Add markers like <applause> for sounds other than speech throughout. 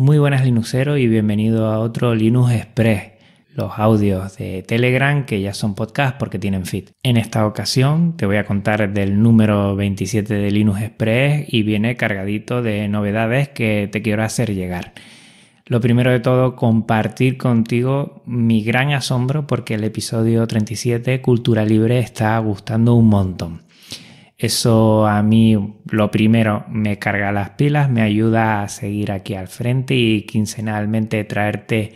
Muy buenas Linuxero y bienvenido a otro Linux Express, los audios de Telegram que ya son podcast porque tienen feed. En esta ocasión te voy a contar del número 27 de Linux Express y viene cargadito de novedades que te quiero hacer llegar. Lo primero de todo, compartir contigo mi gran asombro porque el episodio 37, Cultura Libre, está gustando un montón. Eso a mí lo primero me carga las pilas, me ayuda a seguir aquí al frente y quincenalmente traerte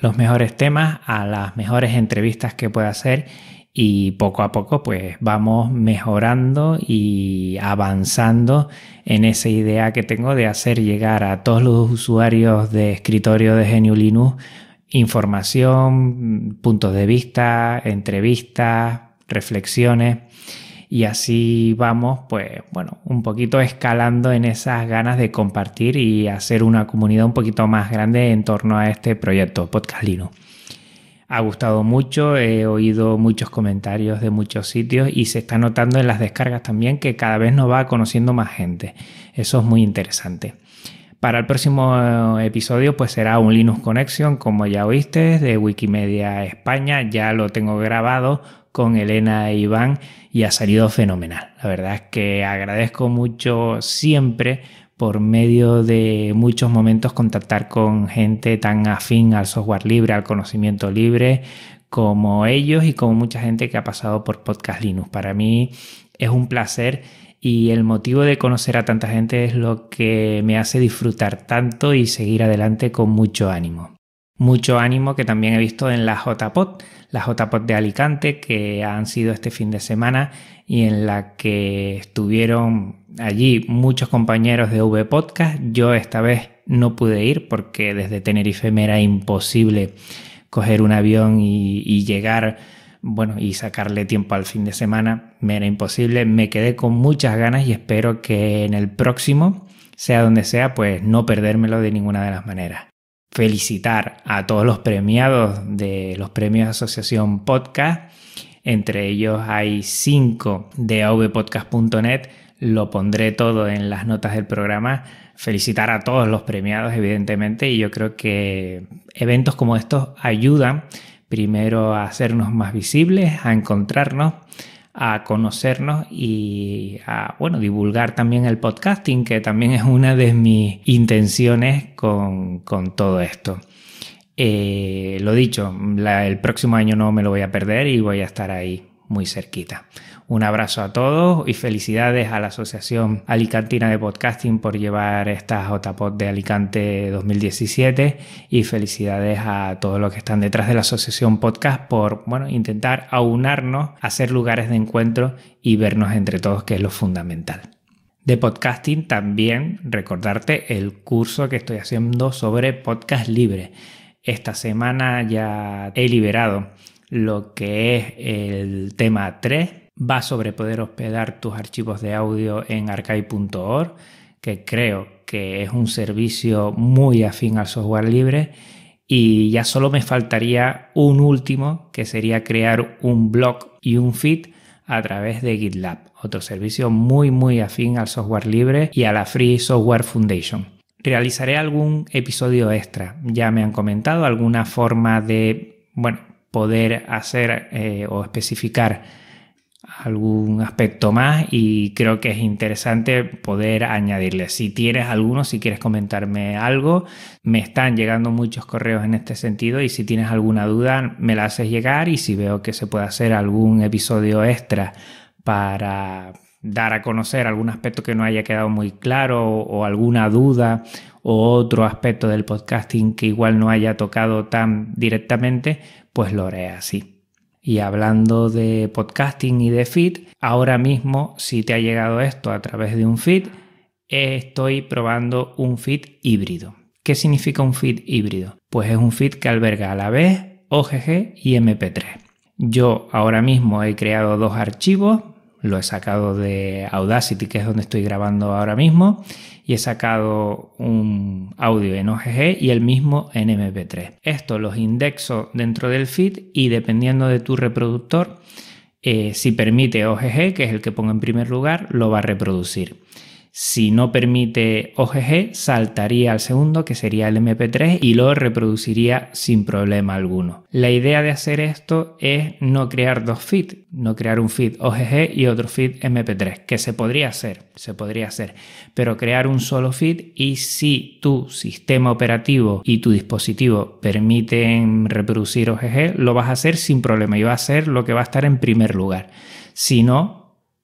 los mejores temas a las mejores entrevistas que pueda hacer. Y poco a poco pues vamos mejorando y avanzando en esa idea que tengo de hacer llegar a todos los usuarios de escritorio de Genio Linux información, puntos de vista, entrevistas, reflexiones y así vamos, pues bueno, un poquito escalando en esas ganas de compartir y hacer una comunidad un poquito más grande en torno a este proyecto Podcast Linux. Ha gustado mucho, he oído muchos comentarios de muchos sitios y se está notando en las descargas también que cada vez nos va conociendo más gente. Eso es muy interesante. Para el próximo episodio pues será un Linux Connection, como ya oíste, de Wikimedia España. Ya lo tengo grabado con Elena e Iván y ha salido fenomenal. La verdad es que agradezco mucho siempre por medio de muchos momentos contactar con gente tan afín al software libre, al conocimiento libre, como ellos y como mucha gente que ha pasado por Podcast Linux. Para mí es un placer y el motivo de conocer a tanta gente es lo que me hace disfrutar tanto y seguir adelante con mucho ánimo. Mucho ánimo que también he visto en la JPod, la JPod de Alicante, que han sido este fin de semana y en la que estuvieron allí muchos compañeros de V Podcast. Yo esta vez no pude ir porque desde Tenerife me era imposible coger un avión y, llegar, bueno, y sacarle tiempo al fin de semana. Me era imposible. Me quedé con muchas ganas y espero que en el próximo, sea donde sea, pues no perdérmelo de ninguna de las maneras felicitar a todos los premiados de los premios Asociación Podcast. Entre ellos hay cinco de avpodcast.net. Lo pondré todo en las notas del programa. Felicitar a todos los premiados, evidentemente. Y yo creo que eventos como estos ayudan primero a hacernos más visibles, a encontrarnos a conocernos y a bueno, divulgar también el podcasting, que también es una de mis intenciones con, todo esto. Eh, lo dicho, el próximo año no me lo voy a perder y voy a estar ahí muy cerquita. Un abrazo a todos y felicidades a la Asociación Alicantina de Podcasting por llevar esta JPod de Alicante 2017 y felicidades a todos los que están detrás de la Asociación Podcast por bueno, intentar aunarnos, hacer lugares de encuentro y vernos entre todos, que es lo fundamental. De podcasting también recordarte el curso que estoy haciendo sobre podcast libre. Esta semana ya he liberado lo que es el tema 3 va sobre poder hospedar tus archivos de audio en archive.org, que creo que es un servicio muy afín al software libre. Y ya solo me faltaría un último, que sería crear un blog y un feed a través de GitLab, otro servicio muy muy afín al software libre y a la Free Software Foundation. Realizaré algún episodio extra, ya me han comentado alguna forma de, bueno, poder hacer eh, o especificar algún aspecto más y creo que es interesante poder añadirle. Si tienes alguno, si quieres comentarme algo, me están llegando muchos correos en este sentido y si tienes alguna duda me la haces llegar y si veo que se puede hacer algún episodio extra para dar a conocer algún aspecto que no haya quedado muy claro o, alguna duda o otro aspecto del podcasting que igual no haya tocado tan directamente, pues lo haré así. Y hablando de podcasting y de feed, ahora mismo, si te ha llegado esto a través de un feed, estoy probando un feed híbrido. ¿Qué significa un feed híbrido? Pues es un feed que alberga a la vez OGG y MP3. Yo ahora mismo he creado dos archivos, lo he sacado de Audacity, que es donde estoy grabando ahora mismo, y he sacado un audio en OGG y el mismo en MP3. Esto los indexo dentro del feed y dependiendo de tu reproductor, eh, si permite OGG, que es el que pongo en primer lugar, lo va a reproducir. Si no permite OGG, saltaría al segundo, que sería el MP3, y lo reproduciría sin problema alguno. La idea de hacer esto es no crear dos feeds, no crear un feed OGG y otro feed MP3, que se podría hacer, se podría hacer, pero crear un solo feed y si tu sistema operativo y tu dispositivo permiten reproducir OGG, lo vas a hacer sin problema y va a ser lo que va a estar en primer lugar. Si no,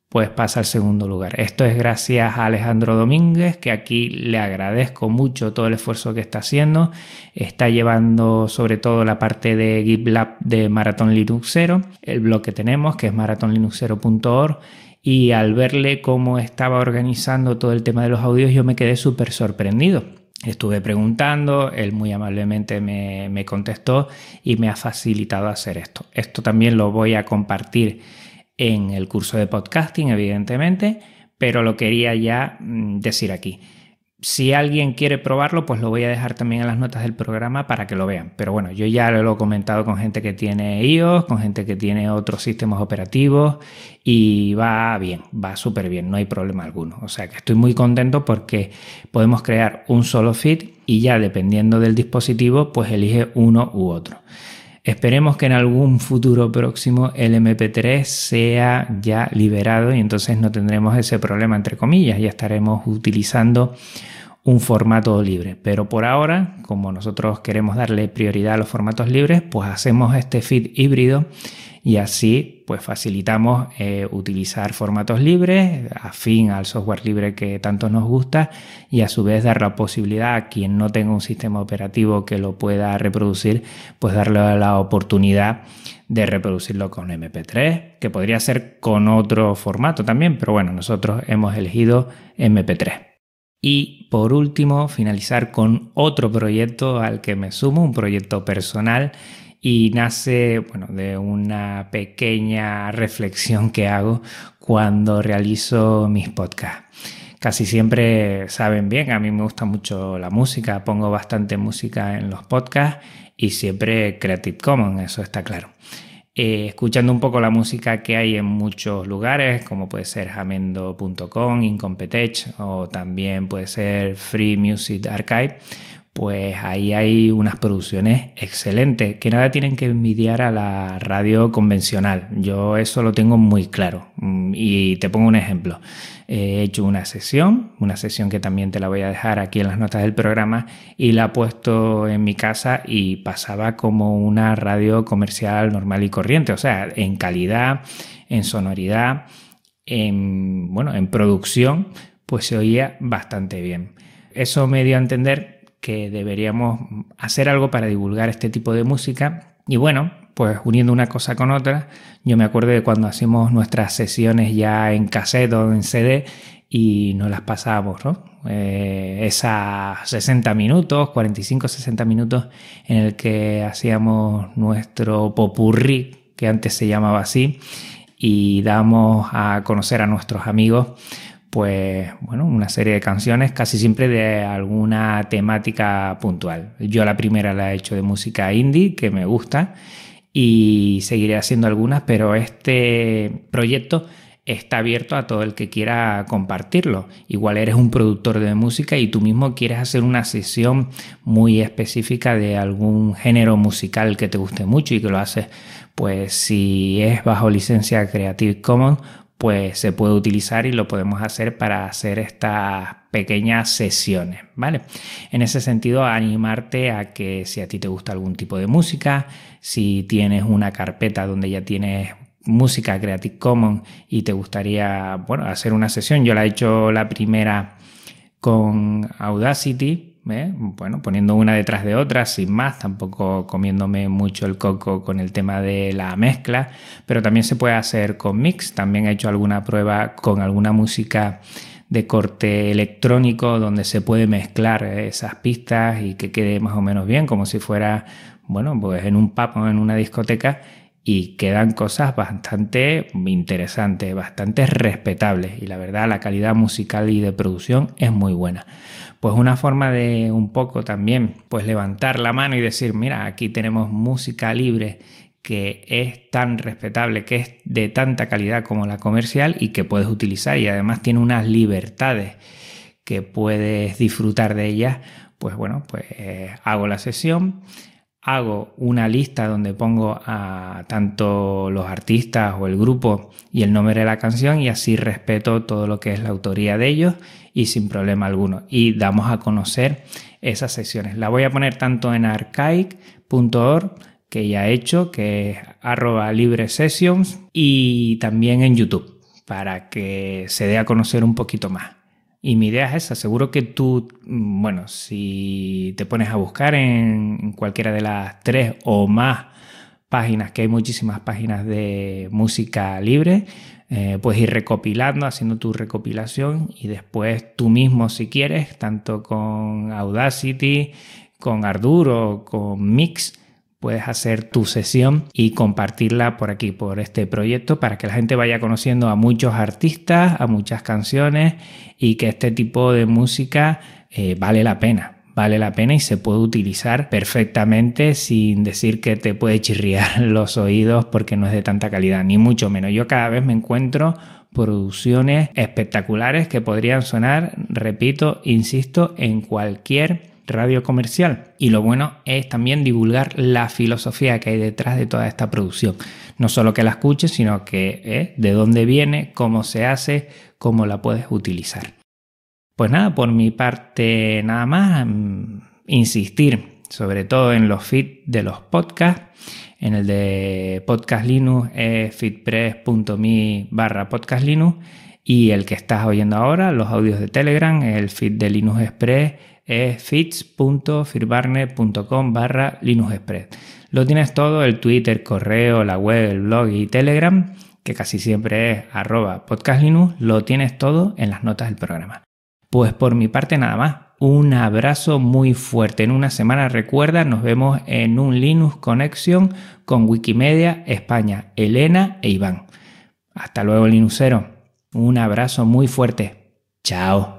pues pasa al segundo lugar. Esto es gracias a Alejandro Domínguez, que aquí le agradezco mucho todo el esfuerzo que está haciendo. Está llevando sobre todo la parte de GitLab de Marathon Linuxero, el blog que tenemos, que es marathonlinuxero.org. Y al verle cómo estaba organizando todo el tema de los audios, yo me quedé súper sorprendido. Estuve preguntando, él muy amablemente me, me contestó y me ha facilitado hacer esto. Esto también lo voy a compartir en el curso de podcasting, evidentemente, pero lo quería ya mm, decir aquí. Si alguien quiere probarlo, pues lo voy a dejar también en las notas del programa para que lo vean. Pero bueno, yo ya lo he comentado con gente que tiene iOS, con gente que tiene otros sistemas operativos y va bien, va súper bien, no hay problema alguno. O sea que estoy muy contento porque podemos crear un solo feed y ya dependiendo del dispositivo, pues elige uno u otro. Esperemos que en algún futuro próximo el MP3 sea ya liberado y entonces no tendremos ese problema entre comillas, ya estaremos utilizando un formato libre. Pero por ahora, como nosotros queremos darle prioridad a los formatos libres, pues hacemos este feed híbrido y así pues facilitamos eh, utilizar formatos libres afín al software libre que tanto nos gusta y a su vez dar la posibilidad a quien no tenga un sistema operativo que lo pueda reproducir pues darle la oportunidad de reproducirlo con MP3 que podría ser con otro formato también pero bueno nosotros hemos elegido MP3 y por último finalizar con otro proyecto al que me sumo un proyecto personal y nace bueno, de una pequeña reflexión que hago cuando realizo mis podcasts. Casi siempre saben bien, a mí me gusta mucho la música, pongo bastante música en los podcasts y siempre Creative Commons, eso está claro. Eh, escuchando un poco la música que hay en muchos lugares, como puede ser jamendo.com, Incompetech o también puede ser Free Music Archive, pues ahí hay unas producciones excelentes que nada tienen que envidiar a la radio convencional. Yo eso lo tengo muy claro. Mm, y te pongo un ejemplo. He hecho una sesión, una sesión que también te la voy a dejar aquí en las notas del programa, y la he puesto en mi casa y pasaba como una radio comercial normal y corriente. O sea, en calidad, en sonoridad, en, bueno, en producción, pues se oía bastante bien. Eso me dio a entender que deberíamos hacer algo para divulgar este tipo de música. Y bueno, pues uniendo una cosa con otra, yo me acuerdo de cuando hacíamos nuestras sesiones ya en cassette o en CD y nos las pasábamos, ¿no? Eh, esas 60 minutos, 45-60 minutos en el que hacíamos nuestro popurrí, que antes se llamaba así, y damos a conocer a nuestros amigos pues bueno, una serie de canciones casi siempre de alguna temática puntual. Yo la primera la he hecho de música indie, que me gusta, y seguiré haciendo algunas, pero este proyecto está abierto a todo el que quiera compartirlo. Igual eres un productor de música y tú mismo quieres hacer una sesión muy específica de algún género musical que te guste mucho y que lo haces, pues si es bajo licencia Creative Commons, pues se puede utilizar y lo podemos hacer para hacer estas pequeñas sesiones, ¿vale? En ese sentido, animarte a que si a ti te gusta algún tipo de música, si tienes una carpeta donde ya tienes música Creative Commons y te gustaría, bueno, hacer una sesión, yo la he hecho la primera con Audacity, ¿eh? bueno, poniendo una detrás de otra, sin más, tampoco comiéndome mucho el coco con el tema de la mezcla, pero también se puede hacer con mix, también he hecho alguna prueba con alguna música de corte electrónico donde se puede mezclar esas pistas y que quede más o menos bien, como si fuera, bueno, pues en un pub o en una discoteca y quedan cosas bastante interesantes, bastante respetables. Y la verdad la calidad musical y de producción es muy buena pues una forma de un poco también pues levantar la mano y decir, mira, aquí tenemos música libre que es tan respetable, que es de tanta calidad como la comercial y que puedes utilizar y además tiene unas libertades que puedes disfrutar de ellas, pues bueno, pues eh, hago la sesión, hago una lista donde pongo a tanto los artistas o el grupo y el nombre de la canción y así respeto todo lo que es la autoría de ellos y sin problema alguno. Y damos a conocer esas sesiones. La voy a poner tanto en archaic.org que ya he hecho, que es arroba libre sessions y también en YouTube para que se dé a conocer un poquito más. Y mi idea es esa, seguro que tú, mm, bueno, si te pones a buscar en cualquiera de las tres o más páginas, que hay muchísimas páginas de música libre, eh, puedes ir recopilando, haciendo tu recopilación y después tú mismo si quieres, tanto con Audacity, con Arduro, con Mix, puedes hacer tu sesión y compartirla por aquí, por este proyecto, para que la gente vaya conociendo a muchos artistas, a muchas canciones y que este tipo de música eh, vale la pena. Vale la pena y se puede utilizar perfectamente sin decir que te puede chirriar <laughs> los oídos porque no es de tanta calidad, ni mucho menos. Yo cada vez me encuentro producciones espectaculares que podrían sonar, repito, insisto, en cualquier radio comercial. Y lo bueno es también divulgar la filosofía que hay detrás de toda esta producción. No solo que la escuches, sino que eh, de dónde viene, cómo se hace, cómo la puedes utilizar. Pues nada, por mi parte nada más, mm, insistir sobre todo en los feeds de los podcasts. En el de Podcast Linux es feedpress.me barra Podcast Linux y el que estás oyendo ahora, los audios de Telegram, el feed de Linux Express es feeds.firbarne.com barra linuxexpress. Lo tienes todo, el Twitter, correo, la web, el blog y Telegram, que casi siempre es arroba podcastlinux, lo tienes todo en las notas del programa. Pues por mi parte nada más, un abrazo muy fuerte. En una semana recuerda, nos vemos en un Linux Connection con Wikimedia España, Elena e Iván. Hasta luego Linuxero. Un abrazo muy fuerte. Chao.